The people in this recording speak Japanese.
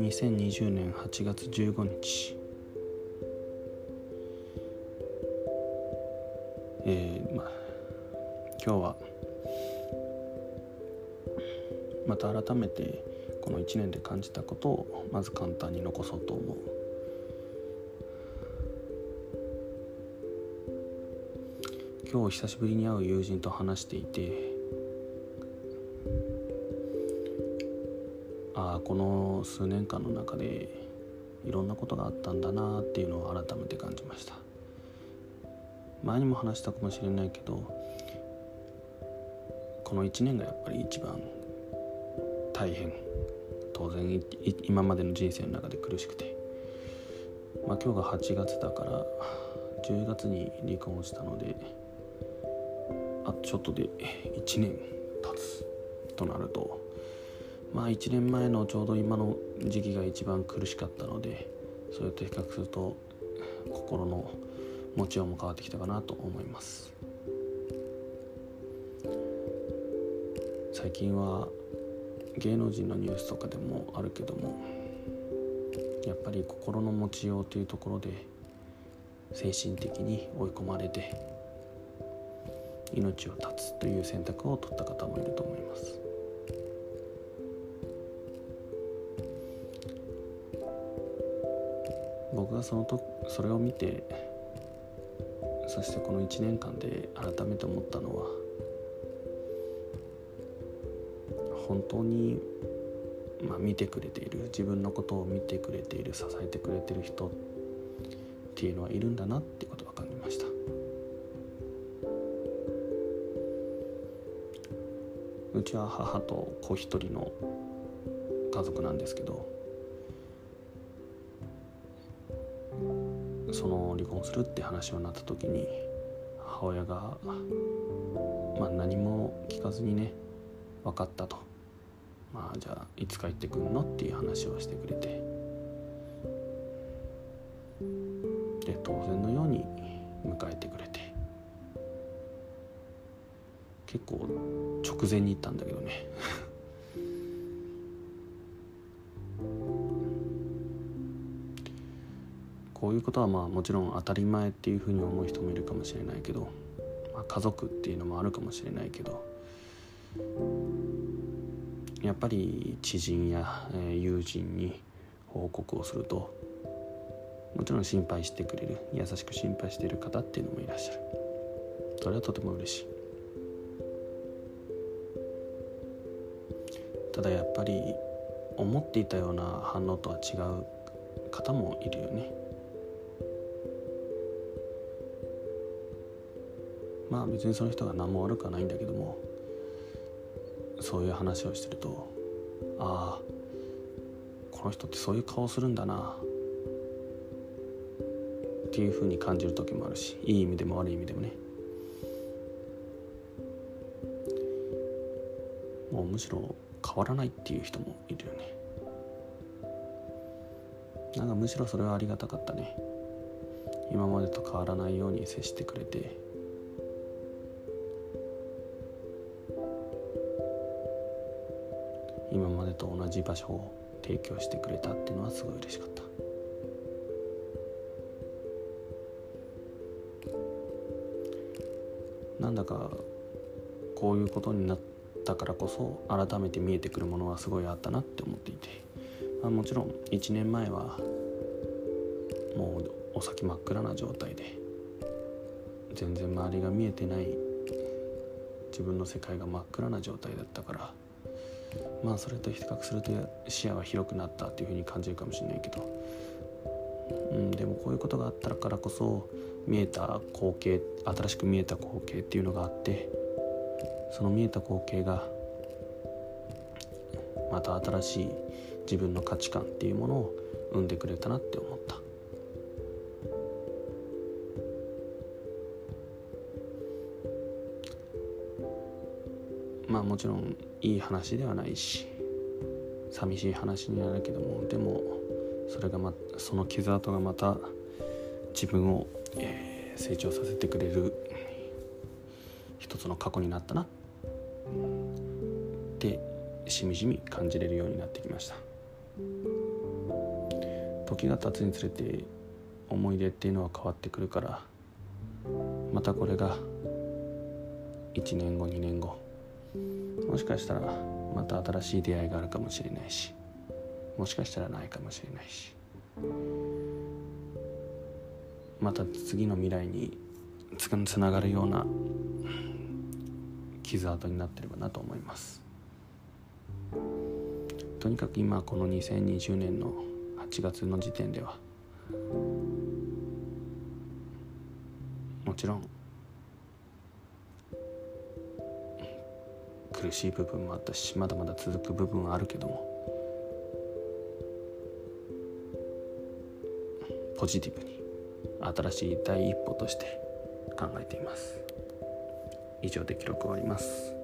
2020年8月15日えー、まあ今日はまた改めてこの1年で感じたことをまず簡単に残そうと思う。今日久しぶりに会う友人と話していてああこの数年間の中でいろんなことがあったんだなっていうのを改めて感じました。前にも話したかもしれないけどこの1年がやっぱり一番大変。当然今までの人生の中で苦しくて、まあ、今日が8月だから10月に離婚したのであとちょっとで1年経つとなるとまあ1年前のちょうど今の時期が一番苦しかったのでそれと比較すると心の持ちようも変わってきたかなと思います。最近は芸能人のニュースとかでもあるけどもやっぱり心の持ちようというところで精神的に追い込まれて命を絶つという選択を取った方もいると思います。僕がそのとそれを見てそしてこの1年間で改めて思ったのは本当に、まあ、見てくれている自分のことを見てくれている支えてくれている人っていうのはいるんだなってことが感じました。うちは母と子一人の家族なんですけどその離婚するって話になった時に母親が、まあ、何も聞かずにね分かったと。まあじゃあいつ帰ってくんのっていう話をしてくれて。で当然のように迎えてくれて。結構直前に行ったんだけどね。こういうことはまあもちろん当たり前っていうふうに思う人もいるかもしれないけど、まあ、家族っていうのもあるかもしれないけどやっぱり知人や友人に報告をするともちろん心配してくれる優しく心配している方っていうのもいらっしゃる。それはとても嬉しい。ただやっぱり思っていたような反応とは違う方もいるよね。まあ別にその人が何も悪くはないんだけどもそういう話をしてるとああこの人ってそういう顔するんだなっていうふうに感じる時もあるしいい意味でも悪い意味でもね。もうむしろ変わらないっていう人もいるよね。なんかむしろそれはありがたかったね。今までと変わらないように接してくれて。今までと同じ場所を提供してくれたっていうのはすごい嬉しかった。なんだかこういうことになったからこそ改めて見えてくるものはすごいあったなって思っていて、まあ、もちろん1年前はもうお先真っ暗な状態で全然周りが見えてない自分の世界が真っ暗な状態だったからまあそれと比較すると視野は広くなったっていうふうに感じるかもしれないけど、うん、でもこういうことがあったからこそ見えた光景新しく見えた光景っていうのがあってその見えた光景がまた新しい自分の価値観っていうものを生んでくれたなって思った。まあもちろんいい話ではないし寂しい話になるけどもでもそれがまその傷跡がまた自分を、えー、成長させてくれる一つの過去になったなっってしみじみ感じれるようになってきました。時が経つにつれて思い出っていうのは変わってくるからまたこれが1年後2年後もしかしたらまた新しい出会いがあるかもしれないしもしかしたらないかもしれないしまた次の未来につながるような傷跡になってればなと思います。とにかく今この2020年の8月の時点ではもちろん苦しい部分もあったしまだまだ続く部分はあるけどもポジティブに新しい第一歩として考えています。以上で記録終わります。